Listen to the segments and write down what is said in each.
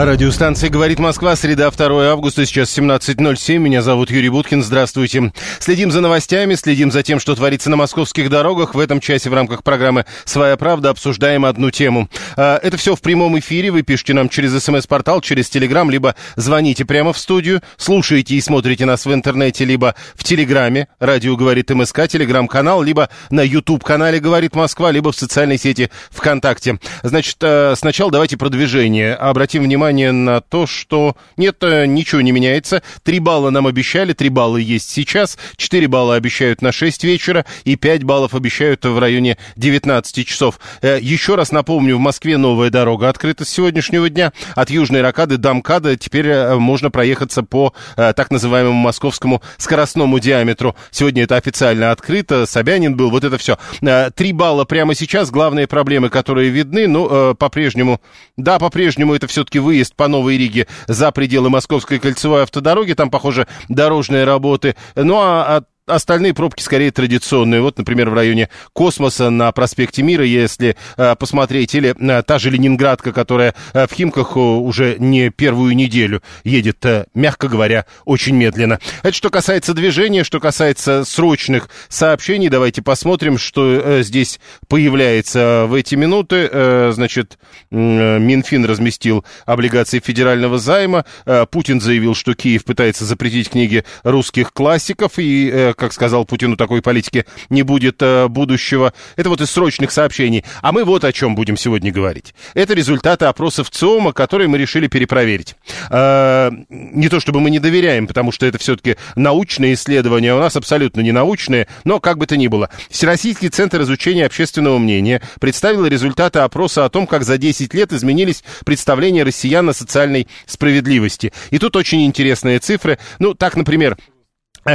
Радиостанция «Говорит Москва», среда 2 августа, сейчас 17.07. Меня зовут Юрий Буткин, здравствуйте. Следим за новостями, следим за тем, что творится на московских дорогах. В этом часе в рамках программы «Своя правда» обсуждаем одну тему. А, Это все в прямом эфире. Вы пишите нам через смс-портал, через телеграм, либо звоните прямо в студию, слушаете и смотрите нас в интернете, либо в телеграме «Радио говорит МСК», телеграм-канал, либо на YouTube-канале «Говорит Москва», либо в социальной сети ВКонтакте. Значит, э, сначала давайте продвижение. Обратим внимание на то, что нет, э, ничего не меняется. Три балла нам обещали, три балла есть сейчас, четыре балла обещают на 6 вечера и 5 баллов обещают в районе 19 часов. Э, Еще раз напомню, в Москве новая дорога открыта с сегодняшнего дня. От Южной Ракады до МКАДа теперь э, можно проехаться по так называемому московскому скоростному диаметру. Сегодня это официально открыто, Собянин был, вот это все. Три балла прямо сейчас, главные проблемы, которые видны, ну, э, по-прежнему, да, по-прежнему это все-таки выезд по Новой Риге за пределы Московской кольцевой автодороги, там, похоже, дорожные работы. Ну, а от Остальные пробки скорее традиционные. Вот, например, в районе Космоса на проспекте Мира, если э, посмотреть, или э, та же Ленинградка, которая э, в Химках э, уже не первую неделю едет, э, мягко говоря, очень медленно. Это что касается движения, что касается срочных сообщений. Давайте посмотрим, что э, здесь появляется в эти минуты. Значит, Минфин разместил облигации федерального займа. Путин заявил, что Киев пытается запретить книги русских классиков и как сказал Путин, у такой политики не будет э, будущего. Это вот из срочных сообщений. А мы вот о чем будем сегодня говорить. Это результаты опросов ЦИОМа, которые мы решили перепроверить. Э, не то чтобы мы не доверяем, потому что это все-таки научные исследования, а у нас абсолютно не научные, но как бы то ни было. Всероссийский центр изучения общественного мнения представил результаты опроса о том, как за 10 лет изменились представления россиян о социальной справедливости. И тут очень интересные цифры. Ну, так, например,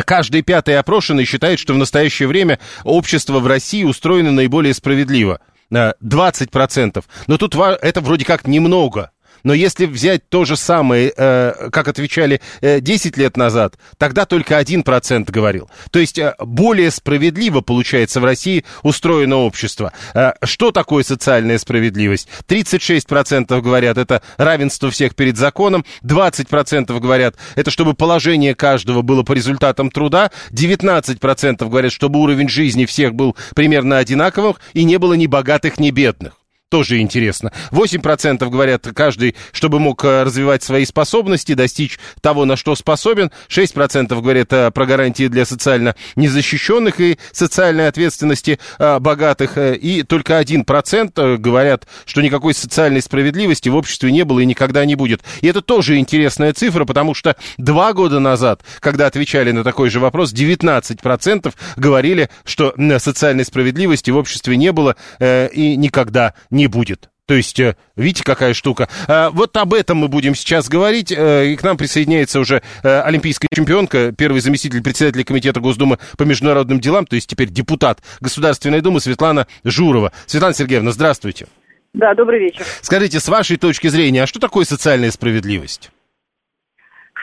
Каждый пятый опрошенный считает, что в настоящее время общество в России устроено наиболее справедливо. 20%. Но тут это вроде как немного. Но если взять то же самое, э, как отвечали э, 10 лет назад, тогда только 1% говорил. То есть э, более справедливо, получается, в России устроено общество. Э, что такое социальная справедливость? 36% говорят, это равенство всех перед законом, 20% говорят, это чтобы положение каждого было по результатам труда, 19% говорят, чтобы уровень жизни всех был примерно одинаковым и не было ни богатых, ни бедных. Тоже интересно. 8% говорят каждый, чтобы мог э, развивать свои способности, достичь того, на что способен. 6% говорят э, про гарантии для социально незащищенных и социальной ответственности э, богатых. И только 1% э, говорят, что никакой социальной справедливости в обществе не было и никогда не будет. И это тоже интересная цифра, потому что два года назад, когда отвечали на такой же вопрос, 19% говорили, что социальной справедливости в обществе не было и никогда не будет. То есть, э, видите, какая штука. А, Вот об этом мы будем сейчас говорить. Э, И к нам присоединяется уже э, олимпийская чемпионка, первый заместитель председателя Комитета Госдумы по международным делам, то есть теперь депутат Государственной Думы Светлана Журова. Светлана Сергеевна, здравствуйте. Да, добрый вечер. Скажите, с вашей точки зрения, а что такое социальная справедливость?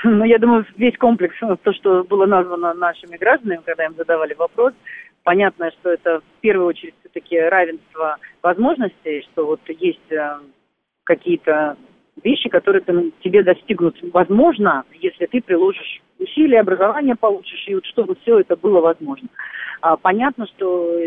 Ну, я думаю, весь комплекс, то, что было названо нашими гражданами, когда им задавали вопрос, понятно, что это в первую очередь все-таки равенство возможностей, что вот есть э, какие-то вещи, которые ты- тебе достигнут возможно, если ты приложишь усилия, образование получишь, и вот чтобы все это было возможно. А, понятно, что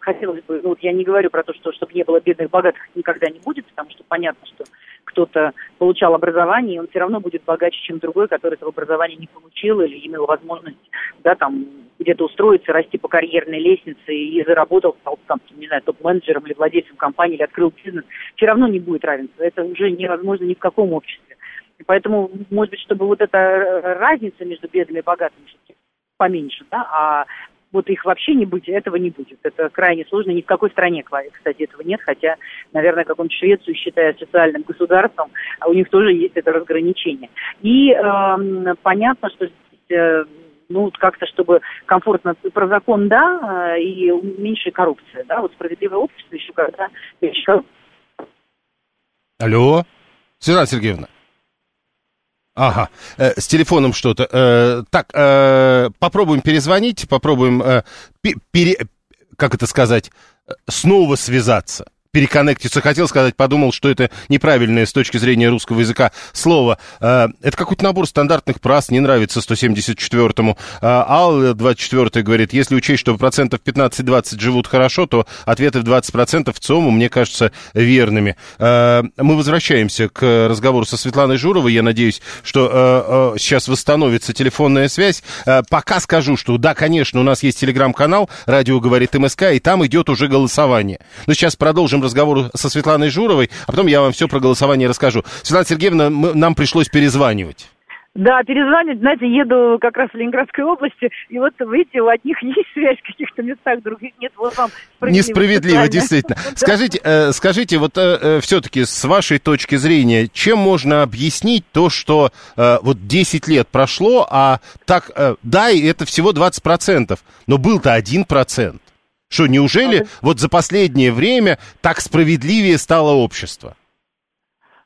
хотелось бы, ну вот я не говорю про то, что чтобы не было бедных, богатых никогда не будет, потому что понятно, что кто-то получал образование, и он все равно будет богаче, чем другой, который этого образования не получил или имел возможность, да, там, где-то устроиться, расти по карьерной лестнице и заработал, стал, там, не знаю, топ-менеджером или владельцем компании, или открыл бизнес, все равно не будет равенства. Это уже невозможно ни в каком обществе. И поэтому, может быть, чтобы вот эта разница между бедными и богатыми поменьше, да, а вот их вообще не быть, этого не будет. Это крайне сложно. Ни в какой стране, кстати, этого нет, хотя, наверное, какую-нибудь Швецию считают социальным государством, у них тоже есть это разграничение. И э, понятно, что здесь э, ну, как-то, чтобы комфортно, про закон, да, э, и меньше коррупция, да, вот справедливое общество еще когда Алло, Светлана Сергеевна. Ага, э, с телефоном что-то. Э, так, э, попробуем перезвонить, попробуем, э, пере, как это сказать, э, снова связаться переконнектиться. Хотел сказать, подумал, что это неправильное с точки зрения русского языка слово. Э, это какой-то набор стандартных праз, не нравится 174-му. Э, Ал 24 говорит, если учесть, что процентов 15-20 живут хорошо, то ответы в 20% в ЦОМу, мне кажется, верными. Э, мы возвращаемся к разговору со Светланой Журовой. Я надеюсь, что сейчас восстановится телефонная связь. Пока скажу, что да, конечно, у нас есть телеграм-канал «Радио говорит МСК», и там идет уже голосование. Но сейчас продолжим разговор со Светланой Журовой, а потом я вам все про голосование расскажу. Светлана Сергеевна, мы, нам пришлось перезванивать. Да, перезвонить, знаете, еду как раз в Ленинградской области, и вот, видите, у одних есть связь в каких-то местах, других нет, вот вам Несправедливо, действительно. Скажите, э, скажите, вот э, э, все-таки с вашей точки зрения, чем можно объяснить то, что вот 10 лет прошло, а так, да, это всего 20%, но был-то 1%. Что, неужели а, вот за последнее время так справедливее стало общество?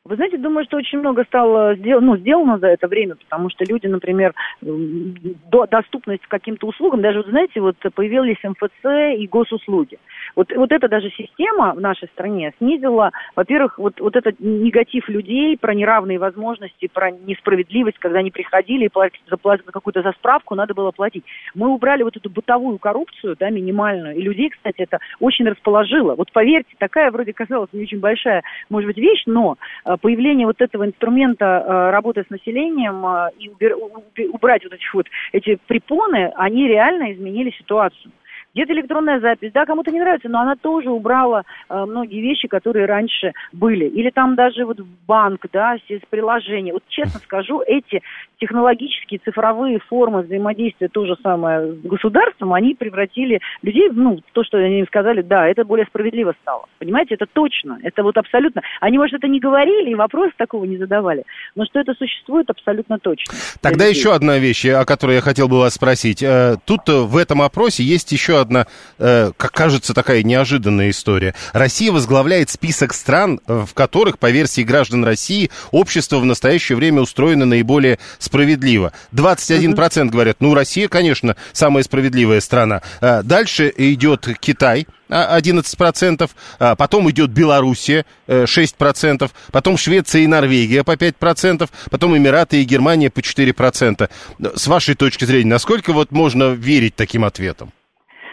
Вы знаете, думаю, что очень много стало сделано, ну, сделано за это время, потому что люди, например, до, доступность к каким-то услугам, даже, вот, знаете, вот появились МФЦ и госуслуги. Вот, вот эта даже система в нашей стране снизила, во-первых, вот, вот этот негатив людей про неравные возможности, про несправедливость, когда они приходили и платили за, какую-то за справку надо было платить. Мы убрали вот эту бытовую коррупцию, да, минимальную, и людей, кстати, это очень расположило. Вот поверьте, такая вроде казалось не очень большая, может быть, вещь, но э, появление вот этого инструмента э, работы с населением э, и убрать вот эти вот эти препоны, они реально изменили ситуацию. Где-то электронная запись, да, кому-то не нравится, но она тоже убрала э, многие вещи, которые раньше были. Или там даже вот в банк, да, с приложения. Вот честно скажу, эти технологические цифровые формы взаимодействия, то же самое с государством, они превратили людей, ну, то, что они им сказали, да, это более справедливо стало. Понимаете, это точно, это вот абсолютно. Они, может, это не говорили и вопрос такого не задавали, но что это существует абсолютно точно. Тогда еще одна вещь, о которой я хотел бы вас спросить. Э, тут э, в этом опросе есть еще одна, э, как кажется, такая неожиданная история. Россия возглавляет список стран, э, в которых, по версии граждан России, общество в настоящее время устроено наиболее справедливо. 21% говорят, ну, Россия, конечно, самая справедливая страна. Э, дальше идет Китай, 11%, а, потом идет Белоруссия 6%, потом Швеция и Норвегия по 5%, потом Эмираты и Германия по 4%. С вашей точки зрения, насколько вот можно верить таким ответам?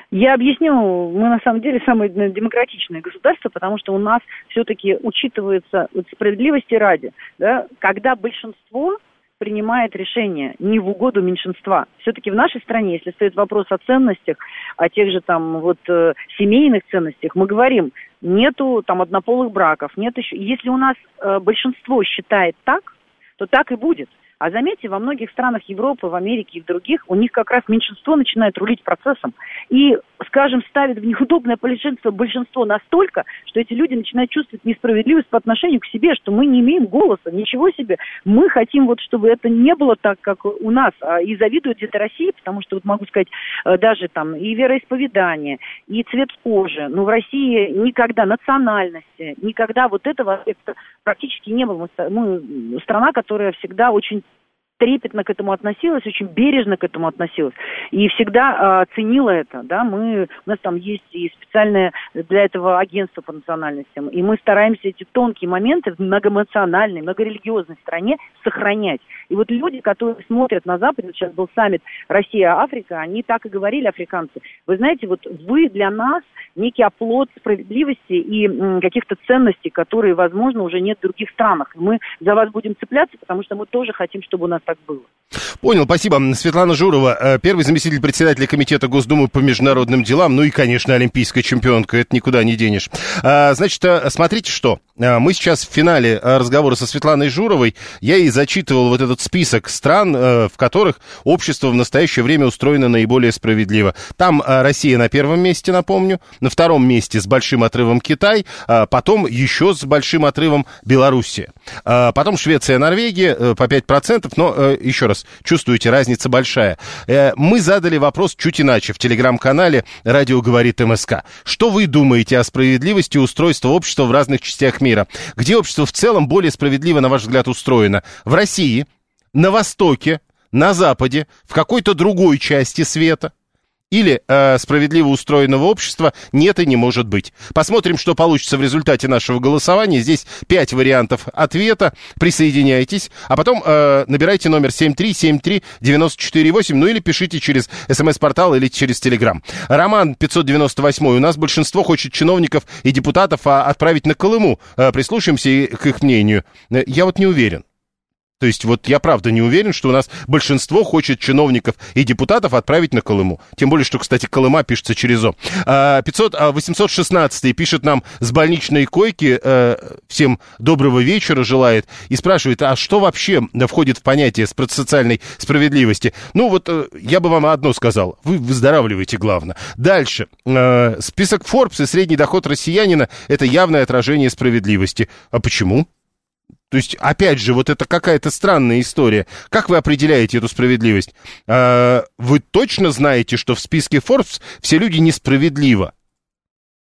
Я объясню, мы на самом деле самое демократичное государство, потому что у нас все-таки учитывается вот, справедливости ради, да, когда большинство принимает решение не в угоду меньшинства. Все-таки в нашей стране, если стоит вопрос о ценностях, о тех же там вот э, семейных ценностях, мы говорим, нету там однополых браков, нет еще. Если у нас э, большинство считает так, то так и будет. А заметьте, во многих странах Европы, в Америке и в других, у них как раз меньшинство начинает рулить процессом. И, скажем, ставит в неудобное положение большинство настолько, что эти люди начинают чувствовать несправедливость по отношению к себе, что мы не имеем голоса, ничего себе. Мы хотим вот, чтобы это не было так, как у нас. А, и завидуют где-то России, потому что, вот могу сказать, э, даже там и вероисповедание, и цвет кожи. Но в России никогда национальности, никогда вот этого аспекта практически не было. Мы страна, которая всегда очень трепетно к этому относилась, очень бережно к этому относилась и всегда э, ценила это, да, мы, у нас там есть и специальное для этого агентство по национальностям, и мы стараемся эти тонкие моменты в многоэмоциональной, многорелигиозной стране сохранять. И вот люди, которые смотрят на Западе, сейчас был саммит Россия-Африка, они так и говорили, африканцы, вы знаете, вот вы для нас некий оплот справедливости и м, каких-то ценностей, которые, возможно, уже нет в других странах. Мы за вас будем цепляться, потому что мы тоже хотим, чтобы у нас так было. Понял, спасибо. Светлана Журова, э, первый заместитель председателя Комитета Госдумы по международным делам, ну и, конечно, олимпийская чемпионка, это никуда не денешь. А, значит, э, смотрите что, э, мы сейчас в финале разговора со Светланой Журовой, я ей зачитывал вот этот список стран, в которых общество в настоящее время устроено наиболее справедливо. Там Россия на первом месте, напомню, на втором месте с большим отрывом Китай, а потом еще с большим отрывом Белоруссия. А потом Швеция, Норвегия по 5%, но еще раз, вопрос. Чувствуете, разница большая. Э, мы задали вопрос чуть иначе в телеграм-канале «Радио говорит МСК». Что вы думаете о справедливости устройства общества в разных частях мира? Где общество в целом более справедливо, на ваш взгляд, устроено? В России, на Востоке, на Западе, в какой-то другой части света? Или э, справедливо устроенного общества нет и не может быть. Посмотрим, что получится в результате нашего голосования. Здесь пять вариантов ответа. Присоединяйтесь, а потом э, набирайте номер 7373948, ну или пишите через смс-портал или через телеграм. Роман 598. У нас большинство хочет чиновников и депутатов а, отправить на Колыму. Э, прислушаемся к их мнению. Э, я вот не уверен. То есть вот я правда не уверен, что у нас большинство хочет чиновников и депутатов отправить на Колыму. Тем более, что, кстати, Колыма пишется через О. 500, 816 а, пишет нам с больничной койки, э, всем доброго вечера желает, и спрашивает, а что вообще входит в понятие социальной справедливости? Ну вот э, я бы вам одно сказал, вы выздоравливаете, главное. Дальше. Э, список Forbes и средний доход россиянина – это явное отражение справедливости. А почему? То есть, опять же, вот это какая-то странная история. Как вы определяете эту справедливость? А, вы точно знаете, что в списке Forbes все люди несправедливо?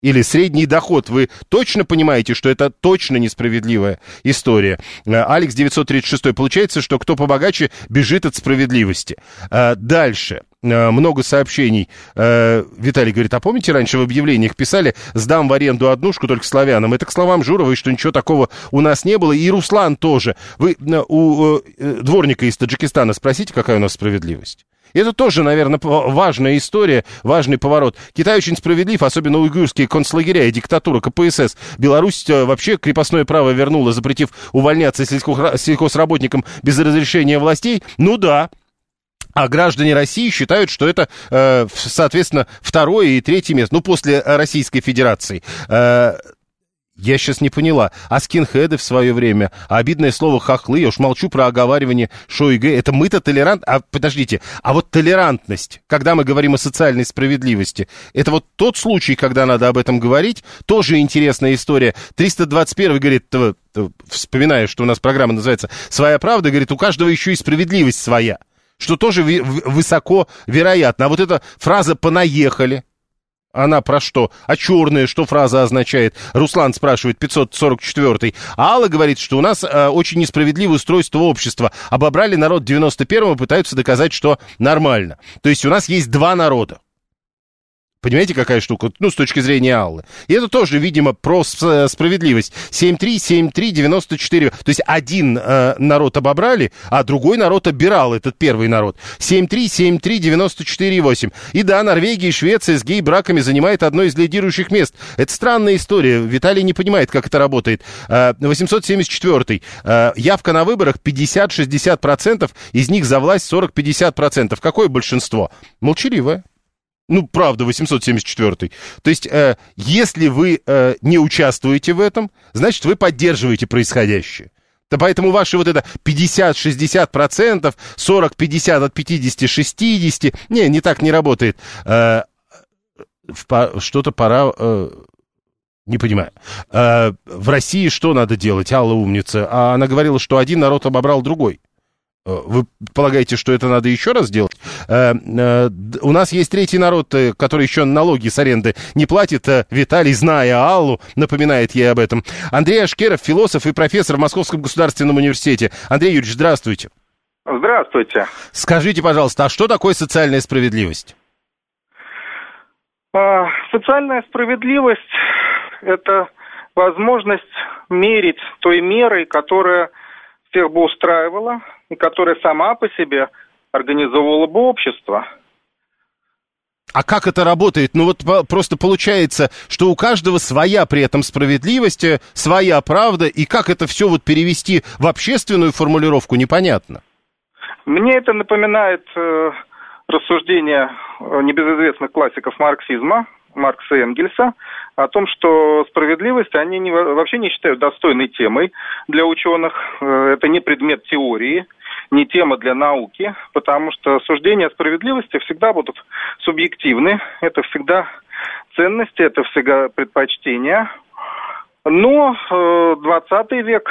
Или средний доход, вы точно понимаете, что это точно несправедливая история? А, Алекс 936, получается, что кто побогаче, бежит от справедливости. А, дальше. Э, много сообщений. Э, Виталий говорит, а помните, раньше в объявлениях писали, сдам в аренду однушку только славянам. Это к словам Журовой, что ничего такого у нас не было. И Руслан тоже. Вы э, у дворника из Таджикистана спросите, какая у нас справедливость. Это тоже, наверное, важная история, важный поворот. Китай очень справедлив, особенно уйгурские концлагеря и диктатура КПСС. Беларусь вообще крепостное право вернула, запретив увольняться сельхозработникам без разрешения властей. Ну да, а граждане России считают, что это, э, соответственно, второе и третье место, ну, после Российской Федерации. Э, я сейчас не поняла. А скинхеды в свое время, а обидное слово хохлы, я уж молчу про оговаривание Шойге. Это мы-то толерант... А, подождите, а вот толерантность, когда мы говорим о социальной справедливости, это вот тот случай, когда надо об этом говорить, тоже интересная история. 321 говорит, вспоминая, что у нас программа называется «Своя правда», говорит, у каждого еще и справедливость своя что тоже высоко вероятно. А вот эта фраза «понаехали», она про что? А черная, что фраза означает? Руслан спрашивает, 544-й. А Алла говорит, что у нас э, очень несправедливое устройство общества. Обобрали народ 91-го, пытаются доказать, что нормально. То есть у нас есть два народа. Понимаете, какая штука? Ну, с точки зрения Аллы. И это тоже, видимо, про э, справедливость. 7-3-7-3-94. То есть один э, народ обобрали, а другой народ обирал, этот первый народ. 7-3-7-3-94-8. И да, Норвегия и Швеция с гей-браками занимает одно из лидирующих мест. Это странная история. Виталий не понимает, как это работает. Э, 874. Э, явка на выборах 50-60%, из них за власть 40-50%. Какое большинство? Молчаливое. Ну, правда, 874. То есть, э, если вы э, не участвуете в этом, значит, вы поддерживаете происходящее. Да поэтому ваши вот это 50-60%, 40-50 от 50-60, не, не так не работает. Э, что-то пора... Э, не понимаю. Э, в России что надо делать, Алла умница? А она говорила, что один народ обобрал другой. Э, вы полагаете, что это надо еще раз делать? Э, э, у нас есть третий народ, который еще налоги с аренды не платит. Виталий, зная Аллу, напоминает ей об этом. Андрей Ашкеров, философ и профессор в Московском государственном университете. Андрей Юрьевич, здравствуйте. Здравствуйте. Скажите, пожалуйста, а что такое социальная справедливость? А, социальная справедливость – это возможность мерить той мерой, которая всех бы устраивала, и которая сама по себе организовывала бы общество. А как это работает? Ну вот просто получается, что у каждого своя при этом справедливость, э, своя правда, и как это все вот перевести в общественную формулировку, непонятно. Мне это напоминает э, рассуждения э, небезызвестных классиков марксизма, Маркса и Энгельса, о том, что справедливость они не, вообще не считают достойной темой для ученых. Э, это не предмет теории, не тема для науки, потому что суждения о справедливости всегда будут субъективны. Это всегда ценности, это всегда предпочтения. Но э, 20 век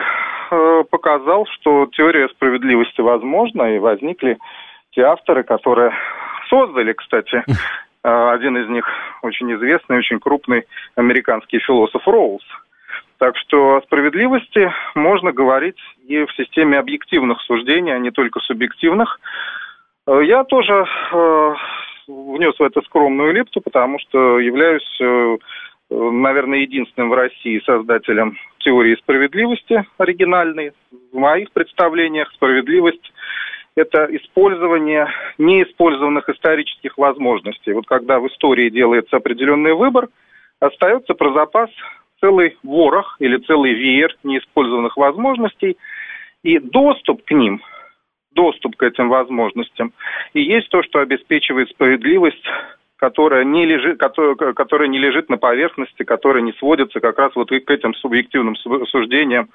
э, показал, что теория справедливости возможна, и возникли те авторы, которые создали, кстати, э, один из них очень известный, очень крупный американский философ Роуз. Так что о справедливости можно говорить и в системе объективных суждений, а не только субъективных. Э, я тоже э, внес в это скромную лепту, потому что являюсь, э, наверное, единственным в России создателем теории справедливости оригинальной. В моих представлениях справедливость – это использование неиспользованных исторических возможностей. Вот когда в истории делается определенный выбор, остается про запас целый ворох или целый веер неиспользованных возможностей, и доступ к ним – доступ к этим возможностям. И есть то, что обеспечивает справедливость которая не лежит, которая, которая не лежит на поверхности, которая не сводится как раз вот к этим субъективным суждениям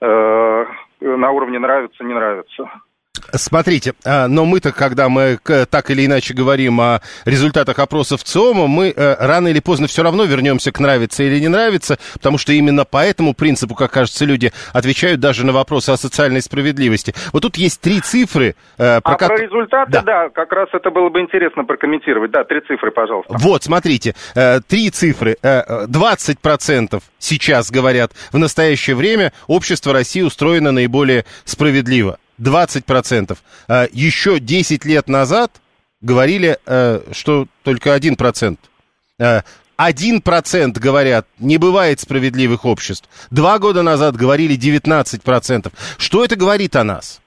э, на уровне нравится, не нравится. Смотрите, а, но мы-то, когда мы так или иначе говорим о результатах опросов ЦИОМа, мы э, рано или поздно все равно вернемся к нравится или не нравится, потому что именно по этому принципу, как кажется, люди отвечают даже на вопросы о социальной справедливости. Вот тут есть три цифры. Э, про а как... про результаты, да. да, как раз это было бы интересно прокомментировать. Да, три цифры, пожалуйста. Вот, смотрите, э, три цифры. 20% сейчас говорят, в настоящее время общество России устроено наиболее справедливо. 20%. А еще 10 лет назад говорили, э, что только 1%. 1% э, говорят, не бывает справедливых обществ. Два года назад говорили 19%. Что это говорит о нас?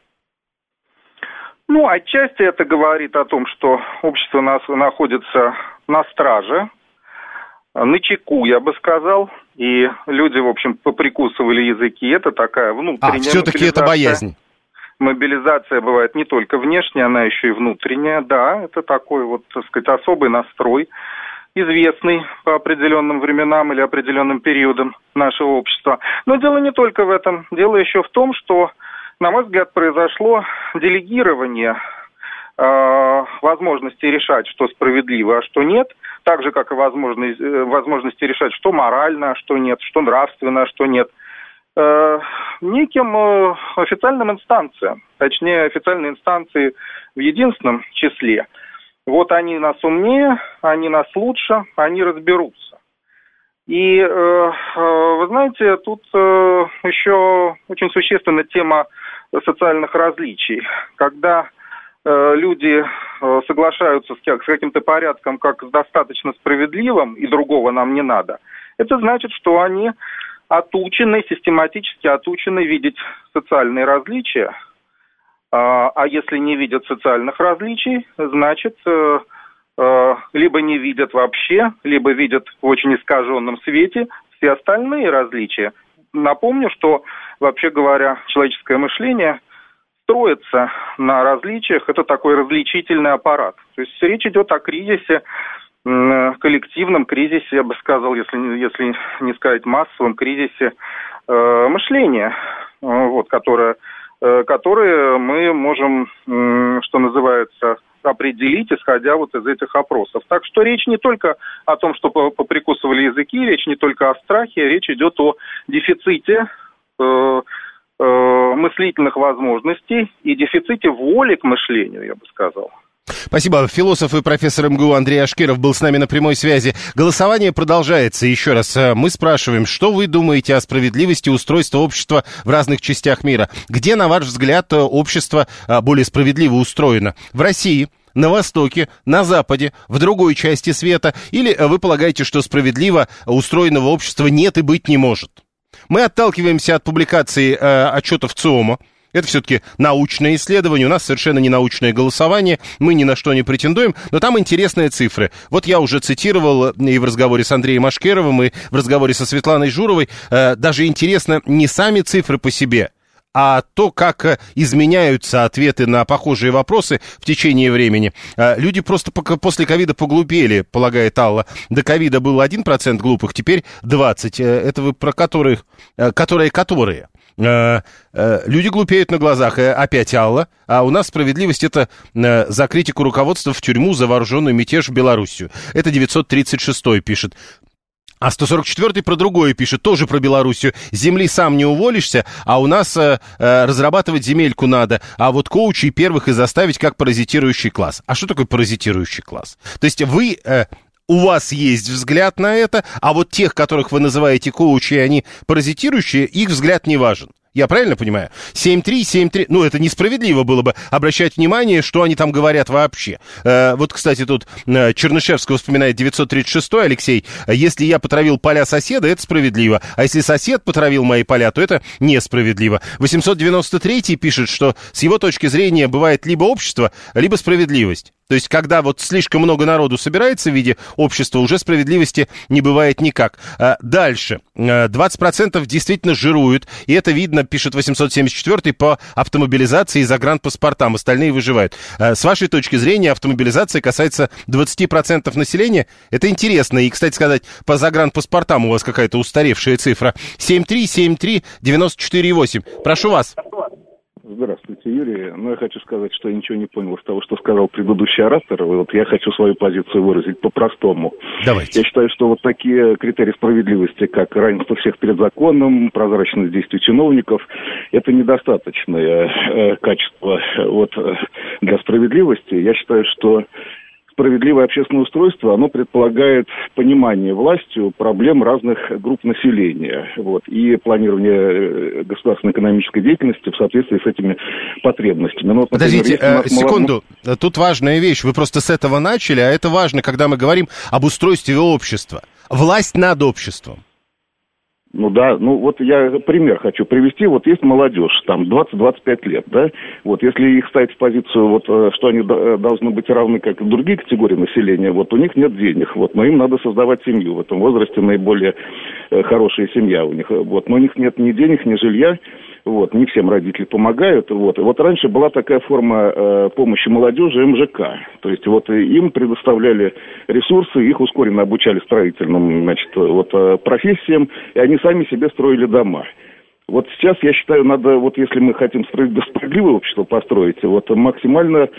Ну, отчасти это говорит о том, что общество нас находится на страже, на чеку, я бы сказал, и люди, в общем, поприкусывали языки. Это такая внутренняя... А, все-таки это боязнь мобилизация бывает не только внешняя, она еще и внутренняя. Да, это такой вот, так сказать, особый настрой, известный по определенным временам или определенным периодам нашего общества. Но дело не только в этом. Дело еще в том, что, на мой взгляд, произошло делегирование э, возможности решать, что справедливо, а что нет, так же, как и э, возможности решать, что морально, а что нет, что нравственно, а что нет – неким э, официальным инстанциям, точнее официальные инстанции в единственном числе. Вот они нас умнее, они нас лучше, они разберутся. И э, вы знаете, тут еще очень существенна тема социальных различий. Когда люди соглашаются с каким-то порядком как с достаточно справедливым, и другого нам не надо, это значит, что они отучены, систематически отучены видеть социальные различия. А, а если не видят социальных различий, значит, э, э, либо не видят вообще, либо видят в очень искаженном свете все остальные различия. Напомню, что, вообще говоря, человеческое мышление строится на различиях. Это такой различительный аппарат. То есть речь идет о кризисе коллективном кризисе, я бы сказал, если, если не сказать массовом кризисе э, мышления, э, вот, которое, э, которое мы можем, э, что называется, определить, исходя вот из этих опросов. Так что речь не только о том, что поприкусывали языки, речь не только о страхе, речь идет о дефиците э, э, мыслительных возможностей и дефиците воли к мышлению, я бы сказал. Спасибо. Философ и профессор МГУ Андрей Ашкиров был с нами на прямой связи. Голосование продолжается. Еще раз, э, мы спрашиваем, что вы думаете о справедливости устройства общества в разных частях мира? Где, на ваш взгляд, э, общество э, более справедливо устроено? В России? на Востоке, на Западе, в другой части света? Или вы полагаете, что справедливо устроенного общества нет и быть не может? Мы отталкиваемся от публикации э, отчетов ЦИОМа, это все-таки научное исследование, у нас совершенно не научное голосование, мы ни на что не претендуем, но там интересные цифры. Вот я уже цитировал и в разговоре с Андреем Ашкеровым, и в разговоре со Светланой Журовой, э, даже интересно не сами цифры по себе, а то, как изменяются ответы на похожие вопросы в течение времени. Люди просто после ковида поглупели, полагает Алла. До ковида был 1% глупых, теперь 20%. Это вы про которых, которые, которые. Э, э, люди глупеют на глазах, э, опять Алла, а у нас справедливость это за критику руководства в тюрьму за вооруженный мятеж в Белоруссию. Это 936 пишет. А 144-й про другое пишет, тоже про Белоруссию. Земли сам не уволишься, а у нас э, разрабатывать земельку надо. А вот коучей первых и заставить как паразитирующий класс. А что такое паразитирующий класс? То есть вы э, у вас есть взгляд на это, а вот тех, которых вы называете коучи, они паразитирующие, их взгляд не важен. Я правильно понимаю? 7-3, 7-3. Ну, это несправедливо было бы обращать внимание, что они там говорят вообще. Э, вот, кстати, тут э, Чернышевского вспоминает 936 Алексей. Если я потравил поля соседа, это справедливо. А если сосед потравил мои поля, то это несправедливо. 893 пишет, что с его точки зрения бывает либо общество, либо справедливость. То есть, когда вот слишком много народу собирается в виде общества, уже справедливости не бывает никак. А дальше. 20% э, действительно жируют, и это видно, пишет 874 по автомобилизации и загранпаспортам. Остальные выживают. А с вашей точки зрения, автомобилизация касается 20% населения. Это интересно. И, кстати сказать, по загранпаспортам у вас какая-то устаревшая цифра. 7373948. Прошу вас. Здравствуйте, Юрий. Ну, я хочу сказать, что я ничего не понял из того, что сказал предыдущий оратор. Вот я хочу свою позицию выразить по-простому. Давайте. Я считаю, что вот такие критерии справедливости, как равенство всех перед законом, прозрачность действий чиновников, это недостаточное э, качество вот, э, для справедливости. Я считаю, что справедливое общественное устройство, оно предполагает понимание властью проблем разных групп населения вот, и планирование э, государственной экономической деятельности в соответствии с этими потребностями. Ну, вот, например, Подождите, э, секунду, мало... тут важная вещь. Вы просто с этого начали, а это важно, когда мы говорим об устройстве общества. Власть над обществом. Ну да, ну вот я пример хочу привести. Вот есть молодежь, там 20-25 лет, да. Вот если их ставить в позицию, вот, э, что они э, должны быть равны, как и другие категории населения, вот у них нет денег, вот, но им надо создавать семью. В этом возрасте наиболее э, хорошая семья у них. Вот, но у них нет ни денег, ни жилья. Вот, не всем родители помогают. Вот. Вот раньше была такая форма э, помощи молодежи МЖК. То есть вот им предоставляли ресурсы, их ускоренно обучали строительным значит, вот, профессиям, и они сами себе строили дома. Вот сейчас, я считаю, надо, вот если мы хотим справедливое общество построить, вот максимально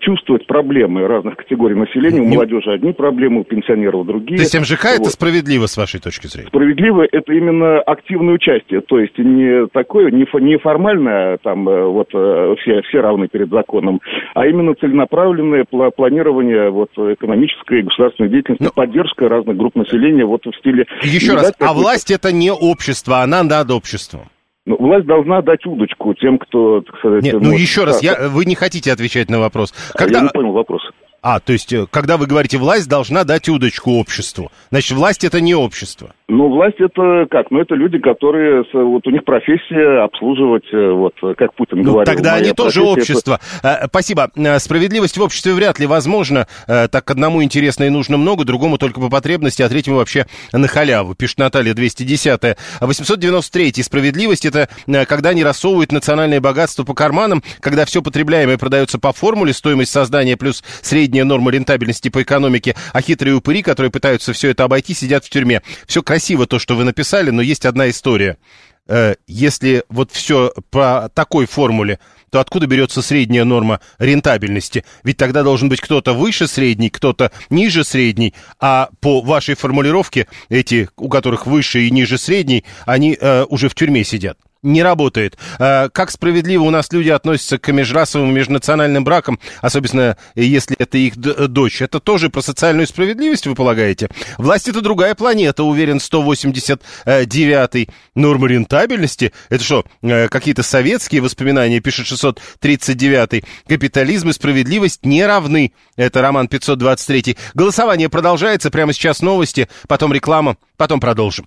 чувствовать проблемы разных категорий населения. У молодежи одни проблемы, у пенсионеров другие. То есть МЖК вот. это справедливо, с вашей точки зрения? Справедливо это именно активное участие, то есть не такое, не, не формальное, там, э, вот, э, все, все равны перед законом, а именно целенаправленное планирование вот, экономической и государственной деятельности, Но... Ну, поддержка разных групп населения вот в стиле... Еще раз, а власть это не общество, она над обществом. Ну, власть должна дать удочку тем, кто, так сказать... Нет, ну еще раз, я, вы не хотите отвечать на вопрос. Когда... Я не понял вопрос. А, то есть, э, когда вы говорите, власть должна дать удочку обществу, значит, власть это не общество. Ну, власть это как? Ну, это люди, которые, вот у них профессия обслуживать, э, вот, как Путин ну, говорил. тогда они тоже общество. Это... Спасибо. Э, справедливость в обществе вряд ли возможна. Так одному интересно и нужно много, другому только по потребности, а третьему вообще на халяву, пишет Наталья 210. 893. Справедливость это когда не рассовывают национальное богатство по карманам, когда все потребляемое продается по формуле, стоимость создания плюс средняя норма рентабельности по экономике, а хитрые упыри, которые пытаются все это обойти, сидят в тюрьме. Все красиво, то, что вы написали, но есть одна история. Э, если вот все по такой формуле, то откуда берется средняя норма рентабельности? Ведь тогда должен быть кто-то выше средней, кто-то ниже средней, а по вашей формулировке эти, у которых выше и ниже средней, они э, уже в тюрьме сидят не работает. А, как справедливо у нас люди относятся к межрасовым межнациональным бракам, особенно если это их дочь. Это тоже про социальную справедливость, вы полагаете? Власть это другая планета, уверен 189-й. Нормы рентабельности? Это что, э, какие-то советские воспоминания, пишет 639-й. Капитализм и справедливость не равны. Это роман 523. Голосование продолжается. Прямо сейчас новости, потом реклама, потом продолжим.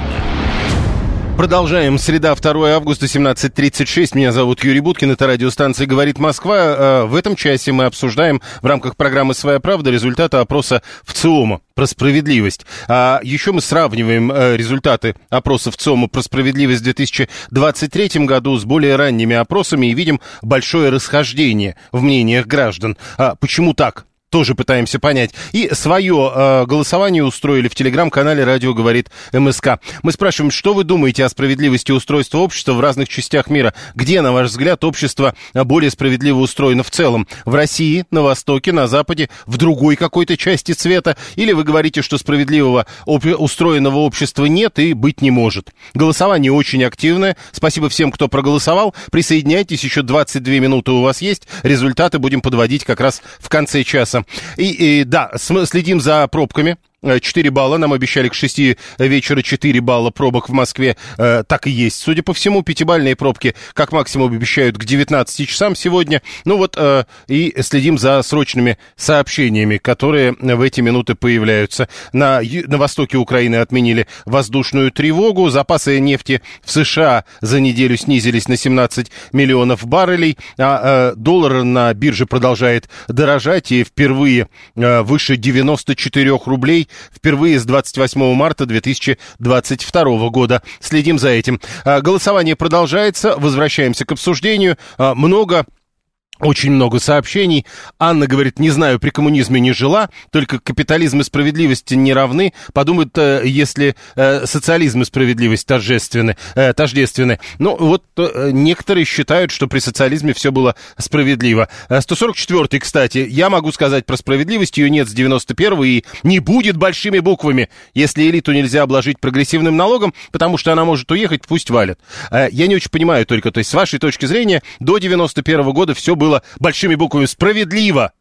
Продолжаем. Среда, 2 августа, 17.36. Меня зовут Юрий Буткин. Это радиостанция «Говорит Москва». Э, в этом часе мы обсуждаем в рамках программы «Своя правда» результаты опроса в ЦИОМа про справедливость. А еще мы сравниваем э, результаты опроса в ЦИОМа про справедливость в 2023 году с более ранними опросами и видим большое расхождение в мнениях граждан. А почему так? Тоже пытаемся понять. И свое э, голосование устроили в телеграм-канале «Радио говорит МСК». Мы спрашиваем, что вы думаете о справедливости устройства общества в разных частях мира? Где, на ваш взгляд, общество более справедливо устроено в целом? В России, на Востоке, на Западе, в другой какой-то части цвета? Или вы говорите, что справедливого об... устроенного общества нет и быть не может? Голосование очень активное. Спасибо всем, кто проголосовал. Присоединяйтесь, еще 22 минуты у вас есть. Результаты будем подводить как раз в конце часа. И, и да, следим за пробками. 4 э, балла, нам обещали к 6 вечера 4 балла пробок в Москве, э, так и есть. Судя по всему, пятибальные пробки как максимум обещают к 19 часам сегодня. Ну вот, э, и следим за срочными сообщениями, которые в эти минуты появляются. На, на востоке Украины отменили воздушную тревогу, запасы нефти в США за неделю снизились на 17 миллионов баррелей, а доллар на бирже продолжает дорожать и впервые э, выше 94 рублей впервые с 28 марта 2022 года. Следим за этим. А, голосование продолжается. Возвращаемся к обсуждению. А, много очень много сообщений. Анна говорит, не знаю, при коммунизме не жила, только капитализм и справедливость не равны. Подумают, э, если э, социализм и справедливость тождественны. Э, тождественны. Ну, вот некоторые считают, что при социализме все было справедливо. 144-й, кстати, я могу сказать про справедливость, ее нет с 91-го и не будет большими буквами, если элиту нельзя обложить прогрессивным налогом, потому что она может уехать, пусть валят. Я не очень понимаю только, то есть с вашей точки зрения, до 91 -го года все было было большими буквами «справедливо»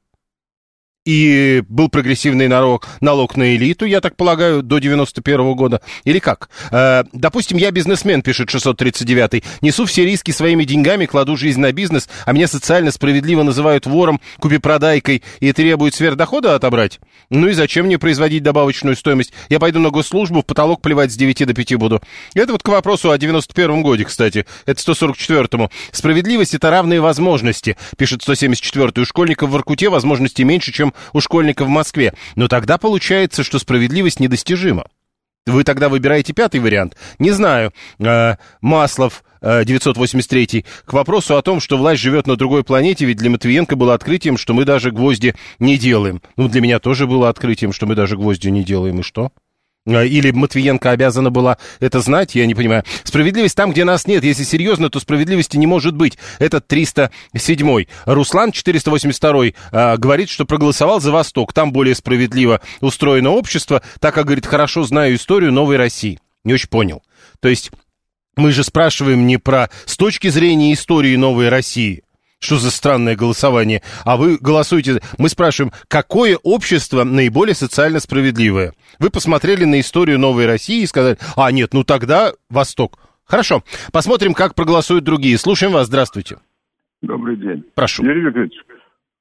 и был прогрессивный налог, налог на элиту, я так полагаю, до 91 -го года. Или как? Э, допустим, я бизнесмен, пишет 639 несу все риски своими деньгами, кладу жизнь на бизнес, а меня социально справедливо называют вором, купи-продайкой и требуют сверхдохода отобрать? Ну и зачем мне производить добавочную стоимость? Я пойду на госслужбу, в потолок плевать с 9 до 5 буду. Это вот к вопросу о 91 годе, кстати. Это 144-му. Справедливость — это равные возможности, пишет 174 У школьников в Иркуте возможностей меньше, чем у школьника в Москве. Но тогда получается, что справедливость недостижима. Вы тогда выбираете пятый вариант? Не знаю. Э, Маслов, 983 э, к вопросу о том, что власть живет на другой планете, ведь для Матвиенко было открытием, что мы даже гвозди не делаем. Ну, для меня тоже было открытием, что мы даже гвозди не делаем, и что? А, или Матвиенко обязана была это знать, я не понимаю. Справедливость там, где нас нет. Если серьезно, то справедливости не может быть. Этот 307-й. Руслан 482-й а, говорит, что проголосовал за Восток. Там более справедливо устроено общество. Так как, говорит, хорошо знаю историю новой России. Не очень понял. То есть мы же спрашиваем не про с точки зрения истории новой России, что за странное голосование? А вы голосуете... Мы спрашиваем, какое общество наиболее социально справедливое? Вы посмотрели на историю Новой России и сказали, а нет, ну тогда Восток. Хорошо, посмотрим, как проголосуют другие. Слушаем вас, здравствуйте. Добрый день. Прошу. Юрий Викторович,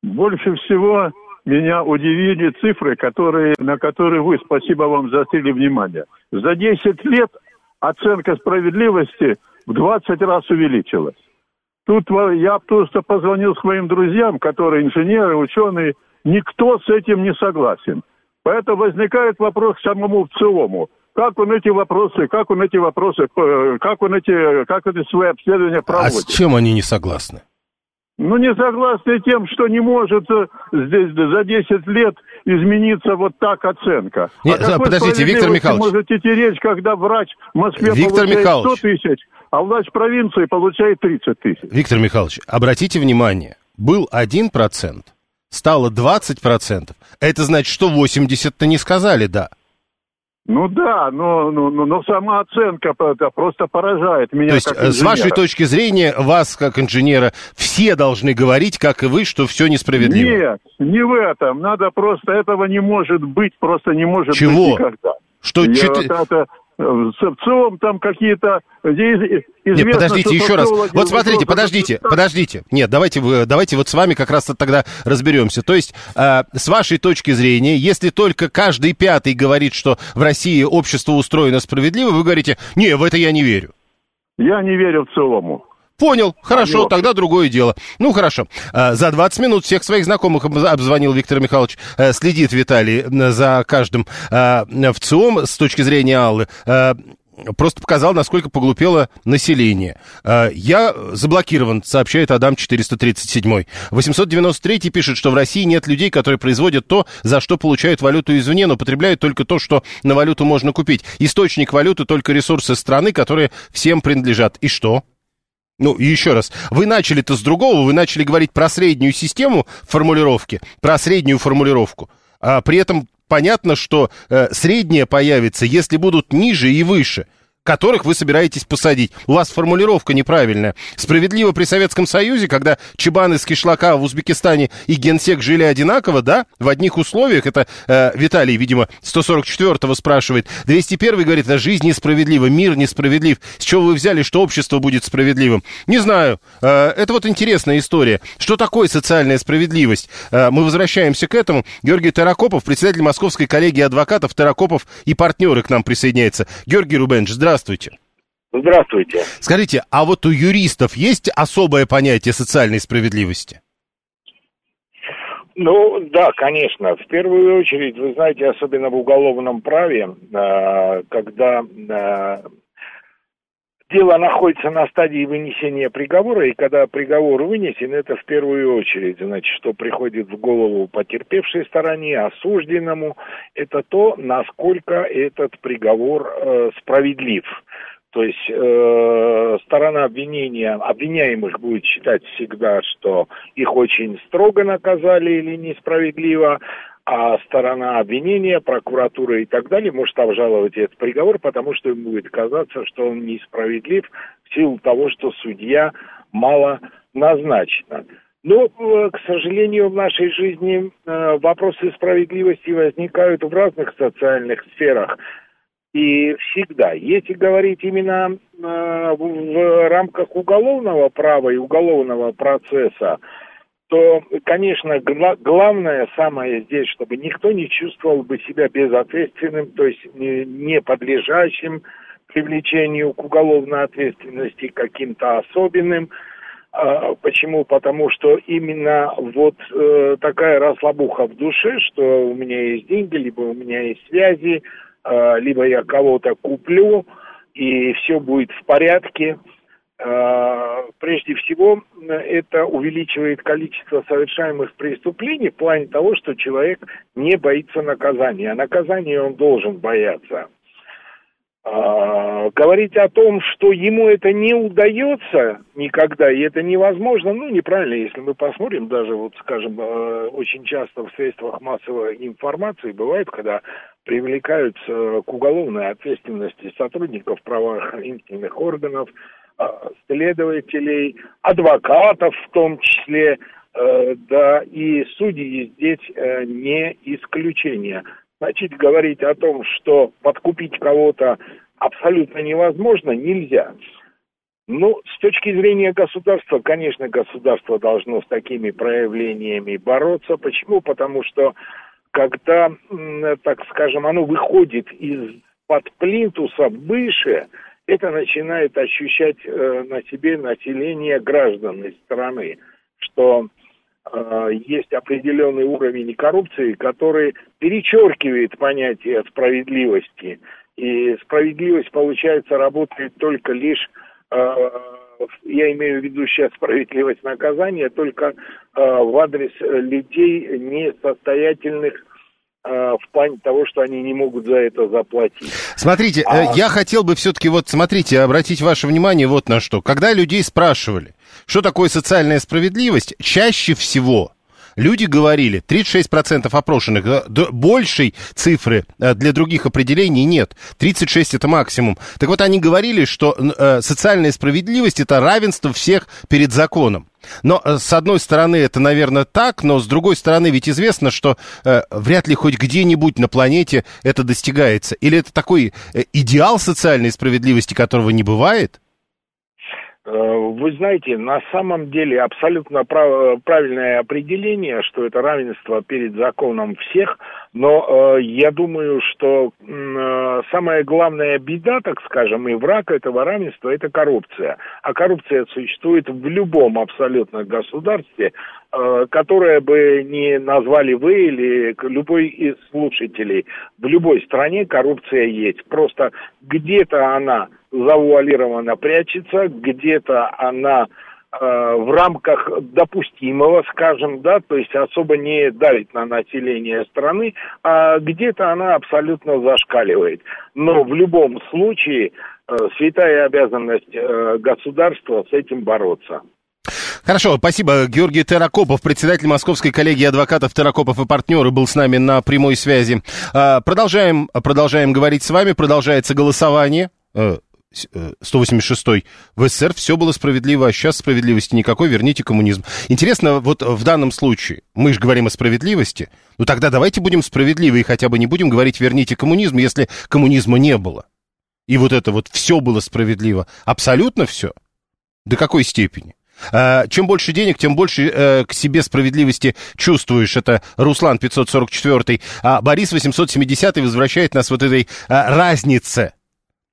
больше всего меня удивили цифры, которые, на которые вы, спасибо вам, заострили внимание. За 10 лет оценка справедливости в 20 раз увеличилась. Тут я просто позвонил своим друзьям, которые инженеры, ученые. Никто с этим не согласен. Поэтому возникает вопрос к самому ВЦИОМу. Как он эти вопросы, как он эти вопросы, э, как он эти, как эти свои обследования проводит? А с чем они не согласны? Ну, не согласны тем, что не может э, здесь за 10 лет измениться вот так оценка. Нет, а подождите, Виктор Михайлович. может идти речь, когда врач в Москве Виктор получает Михайлович. 100 тысяч, а власть провинции получает 30 тысяч. Виктор Михайлович, обратите внимание, был 1%, стало 20%. Это значит, что 80-то не сказали «да». Ну да, но, но, но, сама оценка просто поражает меня. То есть, как с вашей точки зрения, вас, как инженера, все должны говорить, как и вы, что все несправедливо? Нет, не в этом. Надо просто, этого не может быть, просто не может Чего? быть никогда. Что? Я, чет... вот это, в целом там какие-то... Нет, подождите, еще раз. Вот смотрите, подождите, подождите. Нет, давайте, давайте вот с вами как раз тогда разберемся. То есть, э, с вашей точки зрения, если только каждый пятый говорит, что в России общество устроено справедливо, вы говорите, не, в это я не верю. Я не верю в целому. Понял, хорошо, Алло. тогда другое дело. Ну, хорошо. А, за 20 минут всех своих знакомых обзвонил Виктор Михайлович. Э, следит Виталий за каждым а, в ЦИОМ с точки зрения Аллы просто показал, насколько поглупело население. Я заблокирован, сообщает Адам 437. 893 пишет, что в России нет людей, которые производят то, за что получают валюту извне, но потребляют только то, что на валюту можно купить. Источник валюты только ресурсы страны, которые всем принадлежат. И что? Ну, и еще раз, вы начали-то с другого, вы начали говорить про среднюю систему формулировки, про среднюю формулировку. А при этом понятно, что э, средняя появится, если будут ниже и выше – которых вы собираетесь посадить. У вас формулировка неправильная. Справедливо при Советском Союзе, когда Чебан из Кишлака в Узбекистане и генсек жили одинаково, да, в одних условиях, это э, Виталий, видимо, 144-го спрашивает. 201 говорит, да, жизнь несправедлива, мир несправедлив. С чего вы взяли, что общество будет справедливым? Не знаю. Э, это вот интересная история. Что такое социальная справедливость? Э, мы возвращаемся к этому. Георгий Таракопов, председатель Московской коллегии адвокатов, Таракопов и партнеры к нам присоединяется. Георгий Рубенович, здравствуйте здравствуйте. Здравствуйте. Скажите, а вот у юристов есть особое понятие социальной справедливости? Ну, да, конечно. В первую очередь, вы знаете, особенно в уголовном праве, а, когда а, дело находится на стадии вынесения приговора, и когда приговор вынесен, это в первую очередь, значит, что приходит в голову потерпевшей стороне, осужденному, это то, насколько этот приговор э, справедлив. То есть э, сторона обвинения, обвиняемых будет считать всегда, что их очень строго наказали или несправедливо, а сторона обвинения, прокуратура и так далее может обжаловать этот приговор, потому что им будет казаться, что он несправедлив в силу того, что судья мало назначена. Но, э, к сожалению, в нашей жизни э, вопросы справедливости возникают в разных социальных сферах. И всегда, если говорить именно э, в рамках уголовного права и уголовного процесса, то, конечно, главное самое здесь, чтобы никто не чувствовал бы себя безответственным, то есть не подлежащим привлечению к уголовной ответственности каким-то особенным. А, почему? Потому что именно вот э, такая расслабуха в душе, что у меня есть деньги, либо у меня есть связи, э, либо я кого-то куплю, и все будет в порядке – прежде всего, это увеличивает количество совершаемых преступлений в плане того, что человек не боится наказания. А наказания он должен бояться. А, говорить о том, что ему это не удается никогда, и это невозможно, ну, неправильно, если мы посмотрим, даже, вот, скажем, э, очень часто в средствах массовой информации бывает, когда привлекаются к уголовной ответственности сотрудников правоохранительных органов, следователей, адвокатов в том числе, э, да, и судьи здесь э, не исключение. Значит, говорить о том, что подкупить кого-то абсолютно невозможно, нельзя. Ну, с точки зрения государства, конечно, государство должно с такими проявлениями бороться. Почему? Потому что когда, так скажем, оно выходит из-под плинтуса выше, это начинает ощущать э, на себе население граждан из страны, что э, есть определенный уровень коррупции, который перечеркивает понятие справедливости. И справедливость, получается, работает только лишь, э, я имею в виду сейчас справедливость наказания, только э, в адрес людей несостоятельных Э, в плане того, что они не могут за это заплатить. Смотрите, э, а... я хотел бы все-таки вот, смотрите, обратить ваше внимание вот на что. Когда людей спрашивали, что такое социальная справедливость, чаще всего люди говорили, 36% опрошенных, большей цифры э, для других определений нет. 36 это максимум. Так вот, они говорили, что социальная справедливость это равенство всех перед законом. Но, э, с одной стороны, это, наверное, так, но, с другой стороны, ведь известно, что э, вряд ли хоть где-нибудь на планете это достигается. Или это такой э, идеал социальной справедливости, которого не бывает? Э, вы знаете, на самом деле абсолютно прав, правильное определение, что это равенство перед законом всех, Но э, я думаю, что э, самая главная беда, так скажем, и враг этого равенства – это коррупция. А коррупция существует в любом абсолютно государстве, э, которое бы не назвали вы или любой из слушателей. В любой стране коррупция есть. Просто где-то она завуалированно прячется, где-то она Э, в рамках допустимого, скажем, да, то есть особо не давит на население страны, а где-то она абсолютно зашкаливает. Но в любом случае э, святая обязанность э, государства с этим бороться. Хорошо, спасибо. Георгий Теракопов, председатель Московской коллегии адвокатов Теракопов и партнеры, был с нами на прямой связи. Продолжаем, продолжаем говорить с вами. Продолжается голосование. 186 э, в СССР все было справедливо, а сейчас справедливости никакой, верните коммунизм. Интересно, вот в данном случае, мы же говорим о справедливости, ну тогда давайте будем справедливы и хотя бы не будем говорить верните коммунизм, если коммунизма не было. И вот это вот все было справедливо. Абсолютно все? До какой степени? А, чем больше денег, тем больше э, к себе справедливости чувствуешь. Это Руслан 544, а Борис 870 возвращает нас вот этой а, разнице Э,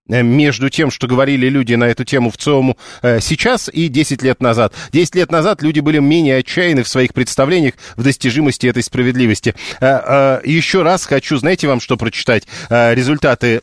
между тем, что говорили люди на эту тему в ЦИОМу э, сейчас и 10 лет назад. 10 лет назад люди были менее отчаянны в своих представлениях в достижимости этой справедливости. Э, еще раз хочу, знаете, вам что прочитать? Результаты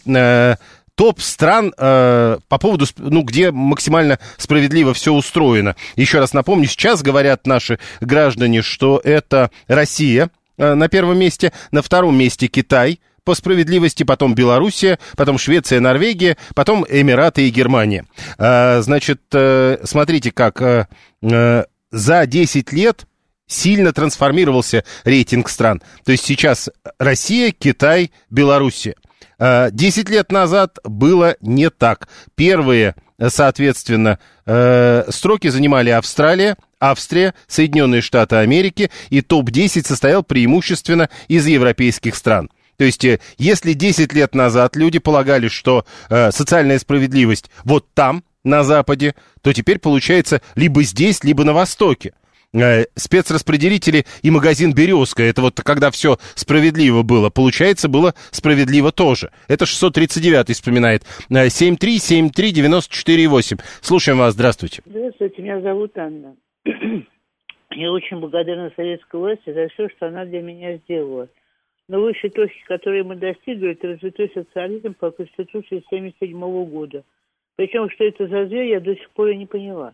топ стран э, по поводу, ну, где максимально справедливо все устроено. Еще раз напомню, сейчас говорят наши граждане, что это Россия э, на первом месте, на втором месте Китай – по справедливости, потом Белоруссия, потом Швеция, Норвегия, потом Эмираты и Германия. А, значит, э, смотрите как, э, э, за 10 лет сильно трансформировался рейтинг стран. То есть сейчас Россия, Китай, Белоруссия. 10 лет назад было не так. Первые, соответственно, строки занимали Австралия, Австрия, Соединенные Штаты Америки, и топ-10 состоял преимущественно из европейских стран. То есть, э, если 10 лет назад люди полагали, что э, социальная справедливость вот там, на Западе, то теперь получается либо здесь, либо на Востоке. Э, спецраспределители и магазин «Березка» — это вот когда все справедливо было. Получается, было справедливо тоже. Это 639-й вспоминает. 7373948. Э, Слушаем вас. Здравствуйте. Здравствуйте, меня зовут Анна. Я очень благодарна советской власти за все, что она для меня сделала. Но высшей точки, которой мы достигли, это развитой социализм по Конституции 1977 года. Причем, что это за зверь, я до сих пор и не поняла.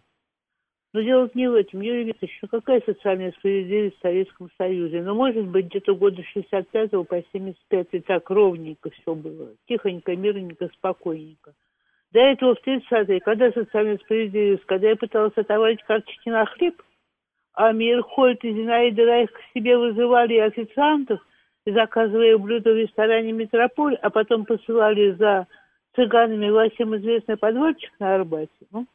Но дело не в этом. Юрий Викторович, ну какая социальная справедливость в Советском Союзе? Ну, может быть, где-то года 65 по 75 и так ровненько все было. Тихонько, мирненько, спокойненько. До этого в 30-е, когда социальная справедливость, когда я пыталась отоварить карточки на хлеб, а Мирхольд и Зинаида Райх к себе вызывали официантов, заказывая блюда в ресторане «Метрополь», а потом посылали за цыганами во всем известный подвальчик на Арбате. Ну,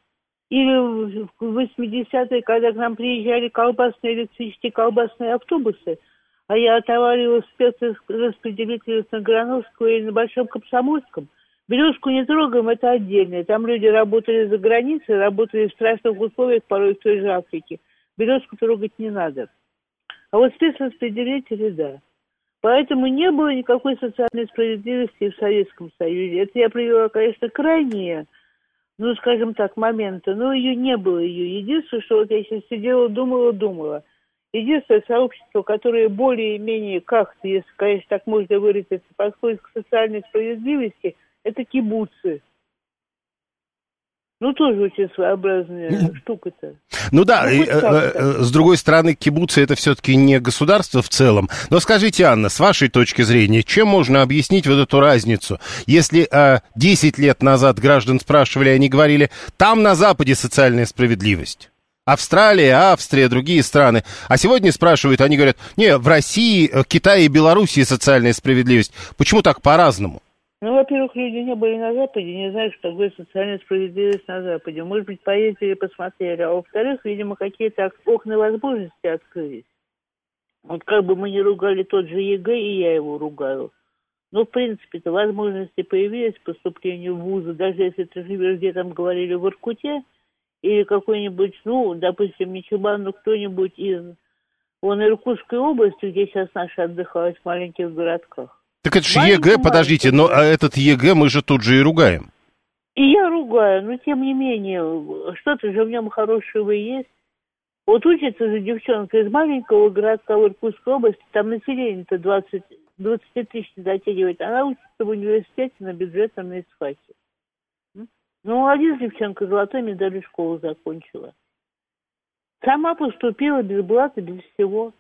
или в 80-е, когда к нам приезжали колбасные электрические колбасные автобусы, а я отоварила спецраспределитель на Грановского или на Большом Комсомольском. Березку не трогаем, это отдельно. Там люди работали за границей, работали в страшных условиях, порой в той же Африке. Березку трогать не надо. А вот спецраспределители, да. Поэтому не было никакой социальной справедливости в Советском Союзе. Это я привела, конечно, крайние, ну, скажем так, моменты, но ее не было ее. Единственное, что вот я сейчас сидела, думала, думала. Единственное сообщество, которое более-менее как-то, если, конечно, так можно выразиться, подходит к социальной справедливости, это кибуцы. Ну, тоже очень своеобразная штука-то. Ну да, ну, и, э, э, с другой стороны, кибуцы это все-таки не государство в целом. Но скажите, Анна, с вашей точки зрения, чем можно объяснить вот эту разницу? Если э, 10 лет назад граждан спрашивали, они говорили, там на Западе социальная справедливость. Австралия, Австрия, другие страны. А сегодня спрашивают, они говорят, не, в России, э, Китае и Белоруссии социальная справедливость. Почему так по-разному? Ну, во-первых, люди не были на Западе, не знают, что такое социальная справедливость на Западе. Может быть, поездили, посмотрели. А во-вторых, видимо, какие-то окна возможности открылись. Вот как бы мы не ругали тот же ЕГЭ, и я его ругаю. Но, в принципе-то, возможности появились к поступлению в вузы, даже если ты живешь, где там говорили, в Иркуте, или какой-нибудь, ну, допустим, не Чубан, но кто-нибудь из Вон Иркутской области, где сейчас наши отдыхают в маленьких городках. Так это же ЕГЭ, подождите, но а этот ЕГЭ мы же тут же и ругаем. И я ругаю, но тем не менее, что-то же в нем хорошего есть. Вот учится же девчонка из маленького городка в Иркутской области, там население-то 20, 20 тысяч не дотягивает. Она учится в университете на бюджетном на исфаке. Ну, молодец девчонка, золотой медалью школу закончила. Сама поступила без блата, без всего.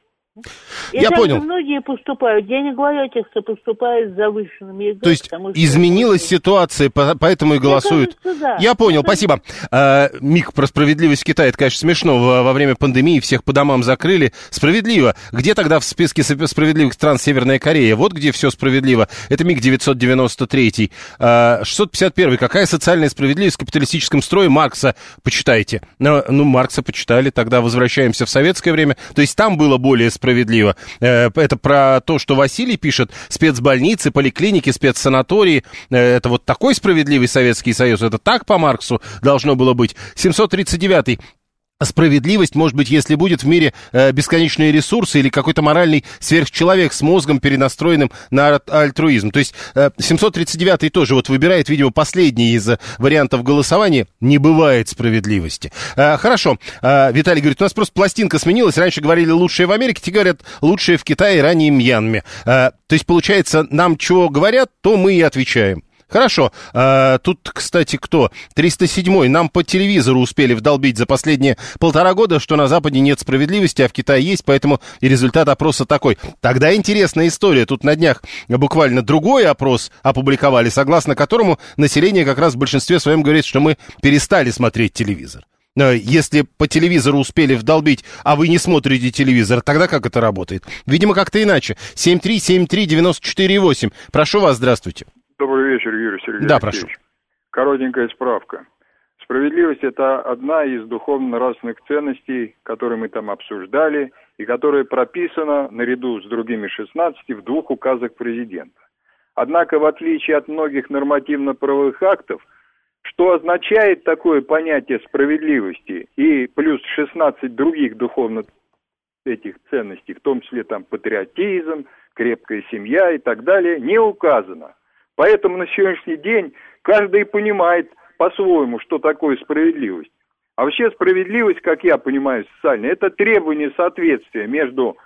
И Я понял. многие поступают. Я не говорю о тех, кто поступает с завышенным ЕГЭ. То есть потому что- изменилась ситуация, по- поэтому и голосуют. кажется, да. Я понял, Мне спасибо. А, Мик, про справедливость в Китае, это, конечно, смешно. Во, во время пандемии всех по домам закрыли. Справедливо. Где тогда в списке сп- справедливых стран Северная Корея? Вот где все справедливо. Это Мик 993. А, 651. Какая социальная справедливость в капиталистическом строе Маркса? Почитайте. Ну, Маркса почитали, тогда возвращаемся в советское время. То есть там было более справедливо. Э, Это про то, что Василий пишет. Спецбольницы, поликлиники, спецсанатории. Э, Это вот такой справедливый Советский Союз. Это так по Марксу должно было быть. 739 Справедливость, может быть, если будет в мире э, бесконечные ресурсы или какой-то моральный сверхчеловек с мозгом, перенастроенным на альт- альтруизм. То есть э, 739 тоже вот выбирает, видимо, последний из э, вариантов голосования. Не бывает справедливости. Э, хорошо. Э, Виталий говорит, у нас просто пластинка сменилась. Раньше говорили лучшие в Америке, теперь говорят лучшие в Китае, ранее Мьянме. Э, то есть, получается, нам чего говорят, то мы и отвечаем. Хорошо. А, тут, кстати, кто? 307-й. Нам по телевизору успели вдолбить за последние полтора года, что на Западе нет справедливости, а в Китае есть, поэтому и результат опроса такой. Тогда интересная история. Тут на днях буквально другой опрос опубликовали, согласно которому население как раз в большинстве своем говорит, что мы перестали смотреть телевизор. Если по телевизору успели вдолбить, а вы не смотрите телевизор, тогда как это работает? Видимо, как-то иначе. 7373948. Прошу вас, здравствуйте. Добрый вечер, Юрий Сергеевич. Да, прошу. Коротенькая справка. Справедливость – это одна из духовно-нравственных ценностей, которые мы там обсуждали, и которая прописана наряду с другими 16 в двух указах президента. Однако, в отличие от многих нормативно-правовых актов, что означает такое понятие справедливости и плюс 16 других духовных этих ценностей, в том числе там патриотизм, крепкая семья и так далее, не указано. Поэтому на сегодняшний день каждый понимает по-своему, что такое справедливость. А вообще справедливость, как я понимаю, социальная, это требование соответствия между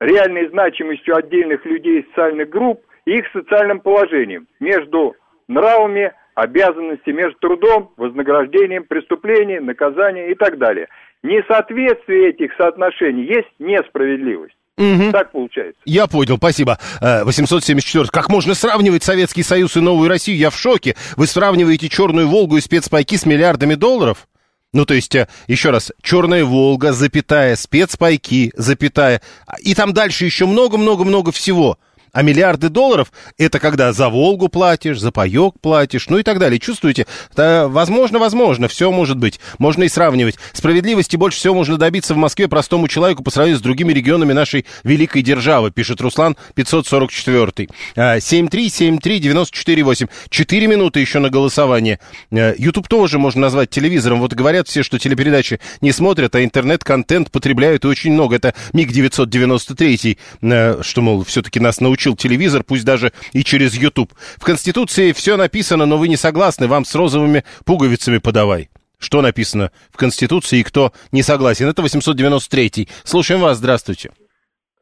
реальной значимостью отдельных людей социальных групп и их социальным положением, между нравами, обязанностями, между трудом, вознаграждением, преступлением, наказанием и так далее. Несоответствие этих соотношений есть несправедливость. Так получается. Я понял, спасибо. Э, 874. Как можно сравнивать Советский Союз и Новую Россию? Я в шоке. Вы сравниваете Черную Волгу и спецпайки с миллиардами долларов? Ну, то есть, э, еще раз, Черная Волга, запятая, спецпайки, запятая. И там дальше еще много-много-много всего. А миллиарды долларов – это когда за Волгу платишь, за паек платишь, ну и так далее. Чувствуете? Да, возможно, возможно, все может быть. Можно и сравнивать. Справедливости больше всего можно добиться в Москве простому человеку по сравнению с другими регионами нашей великой державы, пишет Руслан 544. А, 7373948. Четыре минуты еще на голосование. Э, YouTube тоже можно назвать телевизором. Вот говорят все, что телепередачи не смотрят, а интернет-контент потребляют и очень много. Это МиГ-993, э, что, мол, все-таки нас научил телевизор, пусть даже и через YouTube. В Конституции все написано, но вы не согласны, вам с розовыми пуговицами подавай. Что написано в Конституции и кто не согласен? Это 893. Слушаем вас, здравствуйте.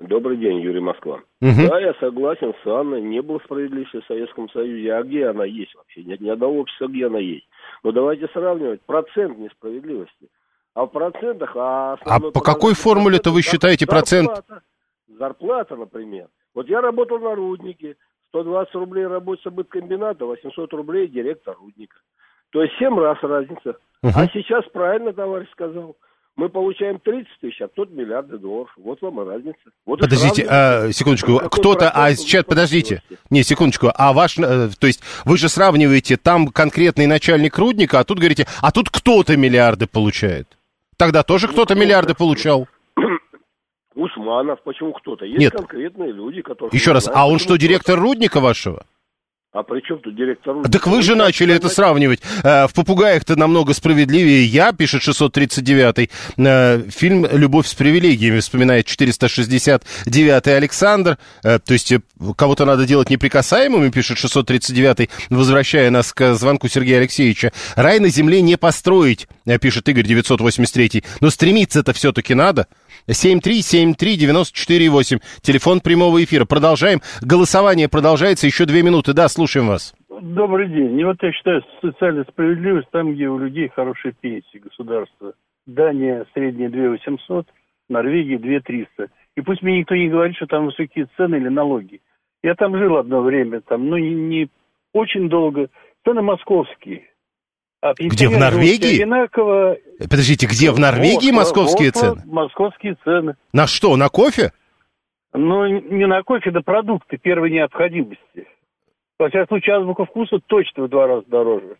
Добрый день, Юрий Москва. Мгм. Да, я согласен с Анной. Не было справедливости в Советском Союзе. А где она есть вообще? Нет ни одного общества, где она есть. Но давайте сравнивать процент несправедливости. А в процентах... А, А по какой формуле-то вы считаете процент? Зарплата. Зарплата, например. Вот я работал на руднике. 120 рублей рабочий быткомбината, 800 рублей директор рудника. То есть 7 раз разница. А сейчас правильно товарищ сказал. Мы получаем 30 тысяч, а тут миллиарды долларов. Вот вам и разница. Вот и Подождите, сравнивайте. а, секундочку, кто-то, а сейчас, подождите, не, секундочку, а ваш, э, то есть вы же сравниваете, там конкретный начальник рудника, а тут говорите, а тут кто-то миллиарды получает. Тогда тоже кто-то миллиарды получал. Усманов, почему кто-то? Есть Нет. конкретные люди, которые... Еще раз, знают, а он что, директор рудника вашего? А при чем тут директор? Так вы же начали это сравнивать. Э, в «Попугаях»-то намного справедливее я, пишет 639-й. Э, фильм «Любовь с привилегиями» вспоминает 469-й Александр. Э, то есть кого-то надо делать неприкасаемыми, пишет 639-й, возвращая нас к звонку Сергея Алексеевича. «Рай на земле не построить», пишет Игорь 983-й. Но стремиться-то все-таки надо. 7373948. Телефон прямого эфира. Продолжаем. Голосование продолжается. Еще две минуты. Да, слушаем вас. Добрый день. И вот я считаю, социальная справедливость там, где у людей хорошие пенсии государства. Дания средняя 2800, Норвегия 2300. И пусть мне никто не говорит, что там высокие цены или налоги. Я там жил одно время, там, ну, не, не очень долго. Цены московские. А где, в Норвегии? Одинаково... Подождите, где, в Норвегии вот, московские вот, цены? Московские цены. На что, на кофе? Ну, не на кофе, на продукты первой необходимости. Во всяком случае, азбука вкуса точно в два раза дороже.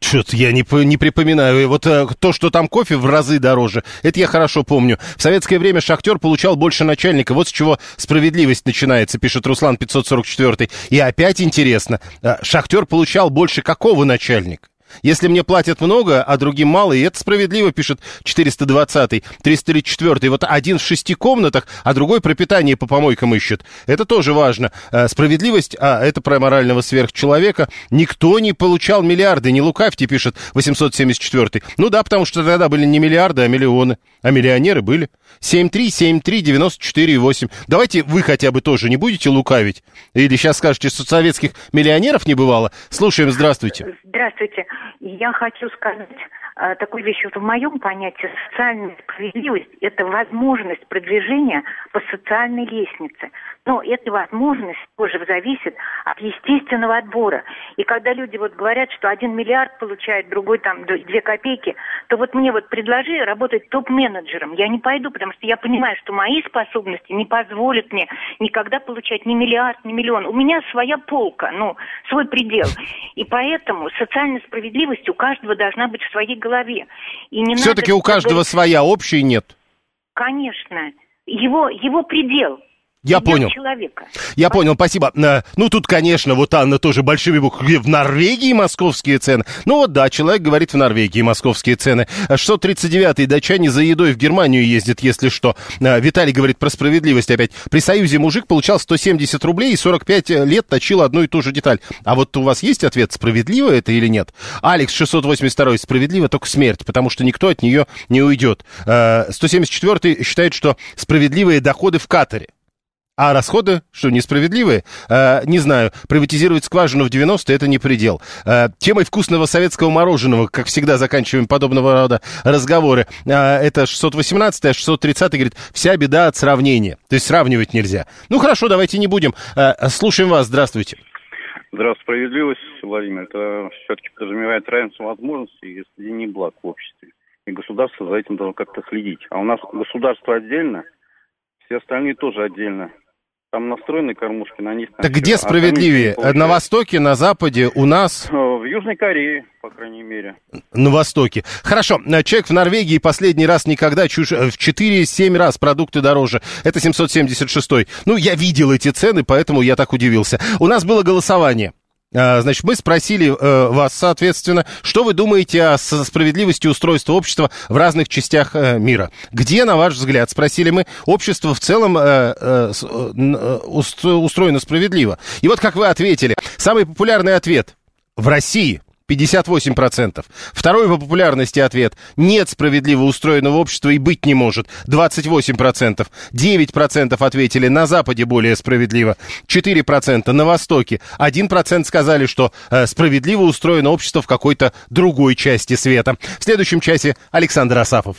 Что-то я не, не припоминаю. Вот э, то, что там кофе в разы дороже, это я хорошо помню. В советское время шахтер получал больше начальника. Вот с чего справедливость начинается, пишет Руслан 544. И опять интересно, э, шахтер получал больше какого начальника? Если мне платят много, а другим мало, и это справедливо, пишет 420-й, 334-й. Вот один в шести комнатах, а другой пропитание по помойкам ищет. Это тоже важно. Э, справедливость, а это про морального сверхчеловека. Никто не получал миллиарды, не лукавьте, пишет 874-й. Ну да, потому что тогда были не миллиарды, а миллионы. А миллионеры были. 7373948. Давайте вы хотя бы тоже не будете лукавить. Или сейчас скажете, что советских миллионеров не бывало. Слушаем, здравствуйте. Здравствуйте. Я хочу сказать э, такую вещь. Вот в моем понятии социальная справедливость – это возможность продвижения по социальной лестнице. Но эта возможность тоже зависит от естественного отбора. И когда люди вот говорят, что один миллиард получает, другой там две копейки, то вот мне вот предложи работать топ-менеджером. Я не пойду, потому что я понимаю, что мои способности не позволят мне никогда получать ни миллиард, ни миллион. У меня своя полка, ну, свой предел. И поэтому социальная справедливость у каждого должна быть в своей голове. И не Все-таки у каждого говорить... своя, общей нет. Конечно. Его, его предел – я понял. Человека. Я По... понял, спасибо. Э, ну, тут, конечно, вот Анна тоже большими буквами. В Норвегии московские цены. Ну, вот да, человек говорит, в Норвегии московские цены. 639-й датчане за едой в Германию ездят, если что. Э, Виталий говорит про справедливость опять. При Союзе мужик получал 170 рублей и 45 лет точил одну и ту же деталь. А вот у вас есть ответ, справедливо это или нет? Алекс 682 справедливо только смерть, потому что никто от нее не уйдет. 174-й э, считает, что справедливые доходы в Катаре. А расходы, что, несправедливые? Э, не знаю. Приватизировать скважину в 90-е – это не предел. Э, темой вкусного советского мороженого, как всегда, заканчиваем подобного рода разговоры. Э, это 618 а 630 говорит, вся беда от сравнения. То есть сравнивать нельзя. Ну, хорошо, давайте не будем. Э, слушаем вас. Здравствуйте. Здравствуйте. Справедливость, Владимир, это все-таки подразумевает равенство возможностей и не благ в обществе. И государство за этим должно как-то следить. А у нас государство отдельно, все остальные тоже отдельно. Там настроены кормушки, на них... Так где справедливее? А на Востоке, на Западе, у нас? Э, в Южной Корее, по крайней мере. На Востоке. Хорошо. Э, человек в Норвегии последний раз никогда чушь... Э, в 4-7 раз продукты дороже. Это 776 Ну, я видел эти цены, поэтому я так удивился. У нас было голосование. А, значит, мы спросили э, вас, соответственно, что вы думаете о справедливости устройства общества в разных частях э, мира? Где, на ваш взгляд, спросили мы, общество в целом э, устроено справедливо? И вот как вы ответили, самый популярный ответ в России – 58%. Второй по популярности ответ. Нет справедливо устроенного общества и быть не может. 28%. 9% ответили на Западе более справедливо. 4% на Востоке. 1% сказали, что э, справедливо устроено общество в какой-то другой части света. В следующем часе Александр Асафов.